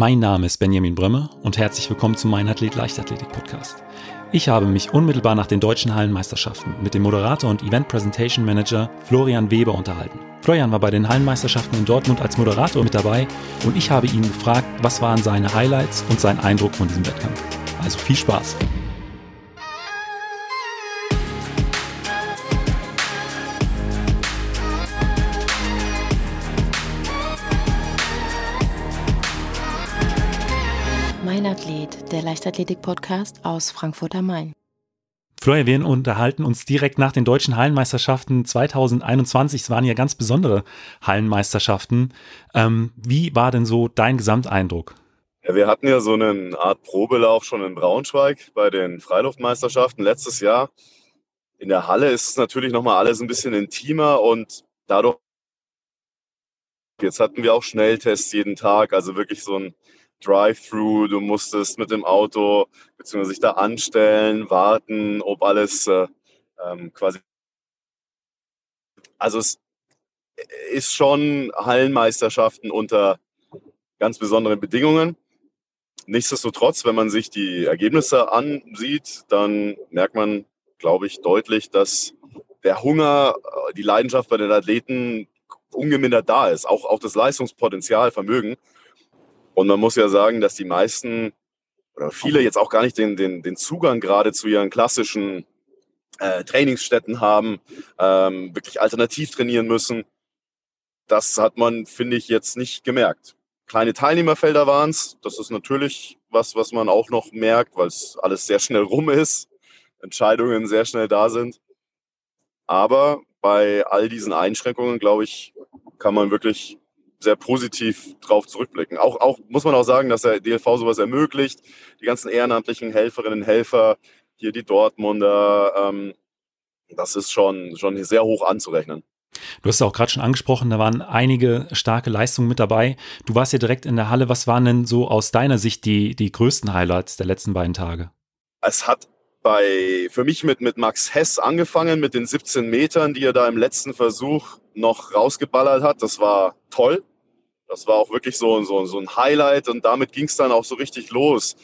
Mein Name ist Benjamin Brömme und herzlich willkommen zum Mein Athlet Leichtathletik Podcast. Ich habe mich unmittelbar nach den deutschen Hallenmeisterschaften mit dem Moderator und Event Presentation Manager Florian Weber unterhalten. Florian war bei den Hallenmeisterschaften in Dortmund als Moderator mit dabei und ich habe ihn gefragt, was waren seine Highlights und sein Eindruck von diesem Wettkampf. Also viel Spaß! Athlet, der Leichtathletik-Podcast aus Frankfurt am Main. Florian, wir unterhalten uns direkt nach den deutschen Hallenmeisterschaften 2021. Es waren ja ganz besondere Hallenmeisterschaften. Ähm, wie war denn so dein Gesamteindruck? Ja, wir hatten ja so eine Art Probelauf schon in Braunschweig bei den Freiluftmeisterschaften letztes Jahr. In der Halle ist es natürlich nochmal alles ein bisschen intimer und dadurch, jetzt hatten wir auch Schnelltests jeden Tag, also wirklich so ein Drive-Thru, du musstest mit dem Auto beziehungsweise sich da anstellen, warten, ob alles äh, ähm, quasi. Also es ist schon Hallenmeisterschaften unter ganz besonderen Bedingungen. Nichtsdestotrotz, wenn man sich die Ergebnisse ansieht, dann merkt man, glaube ich, deutlich, dass der Hunger, äh, die Leidenschaft bei den Athleten ungemindert da ist. Auch, auch das Leistungspotenzial, Vermögen. Und man muss ja sagen, dass die meisten oder viele jetzt auch gar nicht den, den, den Zugang gerade zu ihren klassischen äh, Trainingsstätten haben, ähm, wirklich alternativ trainieren müssen. Das hat man, finde ich, jetzt nicht gemerkt. Kleine Teilnehmerfelder waren es. Das ist natürlich was, was man auch noch merkt, weil es alles sehr schnell rum ist, Entscheidungen sehr schnell da sind. Aber bei all diesen Einschränkungen, glaube ich, kann man wirklich sehr positiv drauf zurückblicken. Auch, auch muss man auch sagen, dass der DLV sowas ermöglicht. Die ganzen ehrenamtlichen Helferinnen und Helfer, hier die Dortmunder, ähm, das ist schon, schon sehr hoch anzurechnen. Du hast es auch gerade schon angesprochen, da waren einige starke Leistungen mit dabei. Du warst ja direkt in der Halle. Was waren denn so aus deiner Sicht die, die größten Highlights der letzten beiden Tage? Es hat bei, für mich mit, mit Max Hess angefangen, mit den 17 Metern, die er da im letzten Versuch noch rausgeballert hat. Das war toll. Das war auch wirklich so, so, so ein Highlight und damit ging es dann auch so richtig los.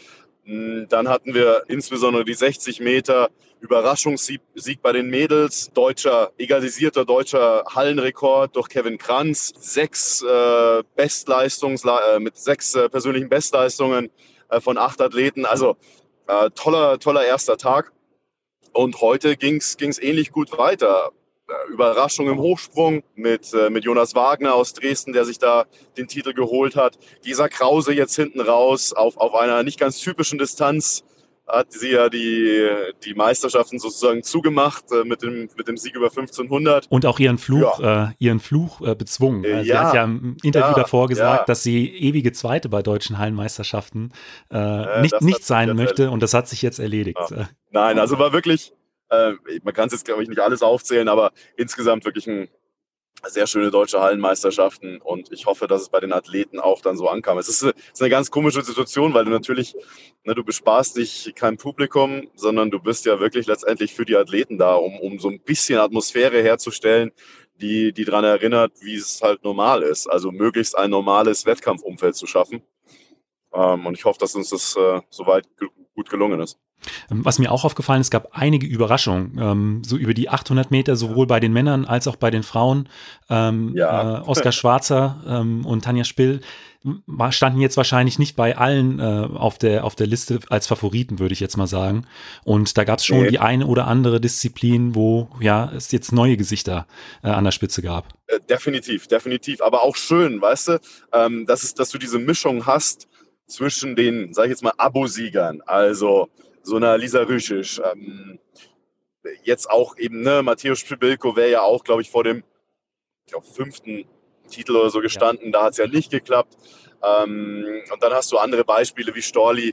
Hm, dann hatten wir insbesondere die 60 Meter Überraschungssieg bei den Mädels, deutscher, egalisierter deutscher Hallenrekord durch Kevin Kranz, sechs äh, Bestleistungs äh, mit sechs äh, persönlichen Bestleistungen äh, von acht Athleten. Also äh, toller, toller erster Tag. Und heute ging es ähnlich gut weiter. Äh, Überraschung im Hochsprung mit, äh, mit Jonas Wagner aus Dresden, der sich da den Titel geholt hat. Dieser Krause jetzt hinten raus auf, auf einer nicht ganz typischen Distanz hat sie ja die, die Meisterschaften sozusagen zugemacht äh, mit, dem, mit dem Sieg über 1500. Und auch ihren Fluch, ja. äh, ihren Fluch äh, bezwungen. Also ja, sie hat ja im Interview ja, davor gesagt, dass sie ewige Zweite bei deutschen Hallenmeisterschaften äh, nicht, nicht sein möchte und das hat sich jetzt erledigt. Nein, also war wirklich, äh, man kann es jetzt, glaube ich, nicht alles aufzählen, aber insgesamt wirklich ein sehr schöne deutsche Hallenmeisterschaften und ich hoffe, dass es bei den Athleten auch dann so ankam. Es ist, es ist eine ganz komische Situation, weil du natürlich, ne, du besparst dich kein Publikum, sondern du bist ja wirklich letztendlich für die Athleten da, um, um so ein bisschen Atmosphäre herzustellen, die, die daran erinnert, wie es halt normal ist. Also möglichst ein normales Wettkampfumfeld zu schaffen. Ähm, und ich hoffe, dass uns das äh, soweit gut gelungen ist. Ähm, was mir auch aufgefallen ist, es gab einige Überraschungen, ähm, so über die 800 Meter, sowohl bei den Männern als auch bei den Frauen. Ähm, ja. äh, Oskar Schwarzer ähm, und Tanja Spill standen jetzt wahrscheinlich nicht bei allen äh, auf, der, auf der Liste als Favoriten, würde ich jetzt mal sagen. Und da gab es schon nee. die eine oder andere Disziplin, wo ja es jetzt neue Gesichter äh, an der Spitze gab. Äh, definitiv, definitiv. Aber auch schön, weißt du, ähm, dass, es, dass du diese Mischung hast zwischen den, sag ich jetzt mal, Abo-Siegern, also so einer Lisa Rüschisch. Ähm, jetzt auch eben, ne, Matthäus Spibilko wäre ja auch, glaube ich, vor dem ich glaub, fünften Titel oder so gestanden. Ja. Da hat es ja nicht geklappt. Ähm, und dann hast du andere Beispiele wie Storli.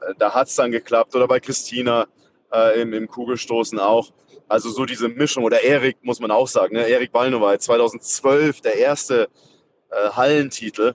Äh, da hat es dann geklappt. Oder bei Christina äh, im, im Kugelstoßen auch. Also so diese Mischung. Oder Erik, muss man auch sagen. Ne? Erik Balnowait, 2012 der erste äh, Hallentitel.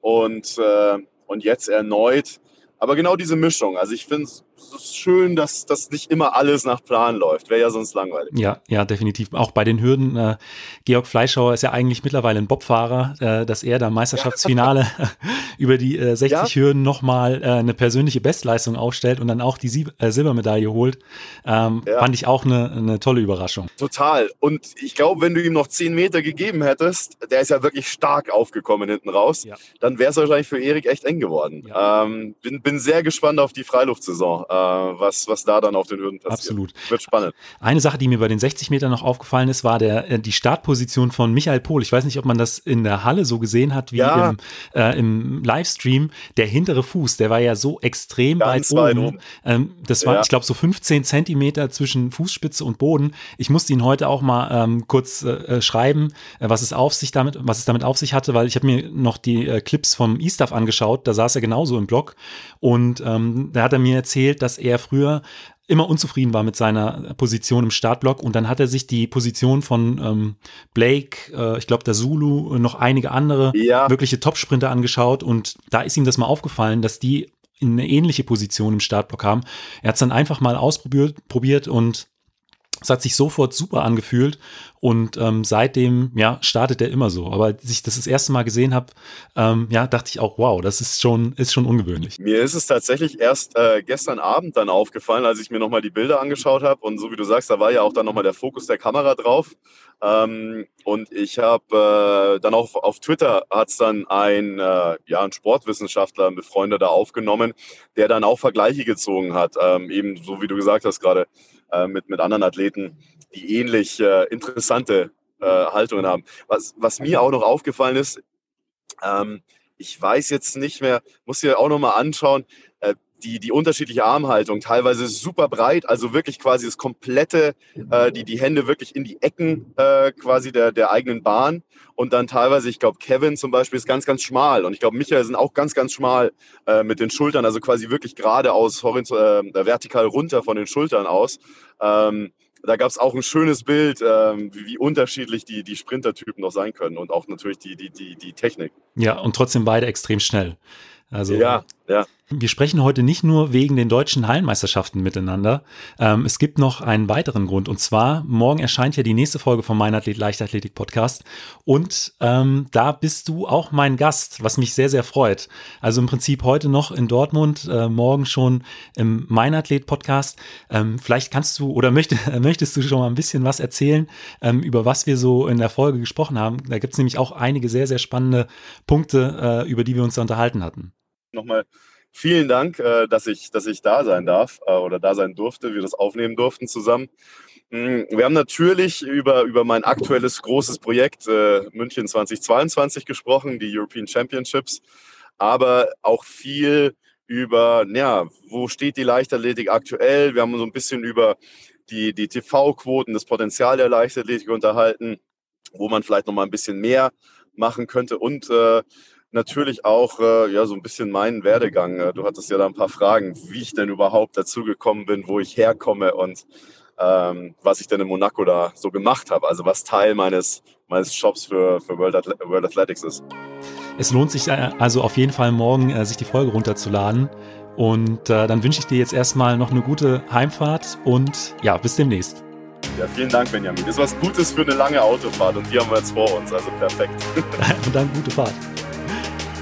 Und, äh, und jetzt erneut aber genau diese Mischung. Also ich finde ist schön, dass das nicht immer alles nach Plan läuft. Wäre ja sonst langweilig. Ja, ja, definitiv. Auch bei den Hürden. Äh, Georg Fleischhauer ist ja eigentlich mittlerweile ein Bobfahrer, äh, dass er da Meisterschaftsfinale über die äh, 60 ja. Hürden nochmal äh, eine persönliche Bestleistung aufstellt und dann auch die Sieb äh, Silbermedaille holt. Ähm, ja. Fand ich auch eine, eine tolle Überraschung. Total. Und ich glaube, wenn du ihm noch 10 Meter gegeben hättest, der ist ja wirklich stark aufgekommen hinten raus, ja. dann wäre es wahrscheinlich für Erik echt eng geworden. Ähm, bin, bin sehr gespannt auf die Freiluftsaison, was, was da dann auf den Hürden passiert. Absolut. Wird spannend. Eine Sache, die mir bei den 60 Metern noch aufgefallen ist, war der, äh, die Startposition von Michael Pohl. Ich weiß nicht, ob man das in der Halle so gesehen hat wie ja. im, äh, im Livestream. Der hintere Fuß, der war ja so extrem Ganz weit oben. Ähm, das war, ja. ich glaube, so 15 Zentimeter zwischen Fußspitze und Boden. Ich musste ihn heute auch mal ähm, kurz äh, äh schreiben, äh, was es auf sich damit, was es damit auf sich hatte, weil ich habe mir noch die äh, Clips vom E-Staff angeschaut. Da saß er genauso im Blog und ähm, da hat er mir erzählt, dass er früher immer unzufrieden war mit seiner Position im Startblock und dann hat er sich die Position von ähm, Blake, äh, ich glaube der Zulu, noch einige andere ja. wirkliche Topsprinter angeschaut und da ist ihm das mal aufgefallen, dass die eine ähnliche Position im Startblock haben. Er hat es dann einfach mal ausprobiert probiert und es hat sich sofort super angefühlt und ähm, seitdem, ja, startet er immer so. Aber als ich das das erste Mal gesehen habe, ähm, ja, dachte ich auch, wow, das ist schon, ist schon ungewöhnlich. Mir ist es tatsächlich erst äh, gestern Abend dann aufgefallen, als ich mir nochmal die Bilder angeschaut habe. Und so wie du sagst, da war ja auch dann nochmal der Fokus der Kamera drauf. Ähm, und ich habe äh, dann auch auf Twitter hat es dann ein, äh, ja, ein Sportwissenschaftler, ein Befreundeter aufgenommen, der dann auch Vergleiche gezogen hat. Ähm, eben so wie du gesagt hast gerade äh, mit, mit anderen Athleten, die ähnlich äh, interessante äh, Haltungen haben. Was, was mir auch noch aufgefallen ist, ähm, ich weiß jetzt nicht mehr, muss dir auch noch mal anschauen, äh, die, die unterschiedliche Armhaltung, teilweise super breit, also wirklich quasi das komplette, äh, die, die Hände wirklich in die Ecken äh, quasi der, der eigenen Bahn und dann teilweise, ich glaube, Kevin zum Beispiel ist ganz, ganz schmal und ich glaube, Michael sind auch ganz, ganz schmal äh, mit den Schultern, also quasi wirklich geradeaus, horizontal, äh, vertikal runter von den Schultern aus. Ähm, da gab es auch ein schönes Bild, ähm, wie, wie, unterschiedlich die, die Sprintertypen noch sein können und auch natürlich die, die, die, die Technik. Ja, und trotzdem beide extrem schnell. Also, ja, ja. Wir sprechen heute nicht nur wegen den deutschen Hallenmeisterschaften miteinander. Ähm, es gibt noch einen weiteren Grund. Und zwar, morgen erscheint ja die nächste Folge vom Mein Athlet Leichtathletik Podcast. Und ähm, da bist du auch mein Gast, was mich sehr, sehr freut. Also im Prinzip heute noch in Dortmund, äh, morgen schon im Mein Athlet Podcast. Ähm, vielleicht kannst du oder möcht, möchtest du schon mal ein bisschen was erzählen, ähm, über was wir so in der Folge gesprochen haben. Da gibt es nämlich auch einige sehr, sehr spannende Punkte, äh, über die wir uns da unterhalten hatten nochmal vielen Dank, äh, dass, ich, dass ich da sein darf äh, oder da sein durfte, wir das aufnehmen durften zusammen. Mm, wir haben natürlich über, über mein aktuelles großes Projekt äh, München 2022 gesprochen, die European Championships, aber auch viel über, ja, wo steht die Leichtathletik aktuell? Wir haben so ein bisschen über die, die TV-Quoten, das Potenzial der Leichtathletik unterhalten, wo man vielleicht noch mal ein bisschen mehr machen könnte und äh, natürlich auch äh, ja so ein bisschen meinen Werdegang. Äh, du hattest ja da ein paar Fragen, wie ich denn überhaupt dazu gekommen bin, wo ich herkomme und ähm, was ich denn in Monaco da so gemacht habe. Also was Teil meines, meines Jobs für, für World, Athle World Athletics ist. Es lohnt sich äh, also auf jeden Fall morgen, äh, sich die Folge runterzuladen. Und äh, dann wünsche ich dir jetzt erstmal noch eine gute Heimfahrt und ja, bis demnächst. Ja, vielen Dank, Benjamin. Das ist was Gutes für eine lange Autofahrt und die haben wir jetzt vor uns, also perfekt. und dann gute Fahrt.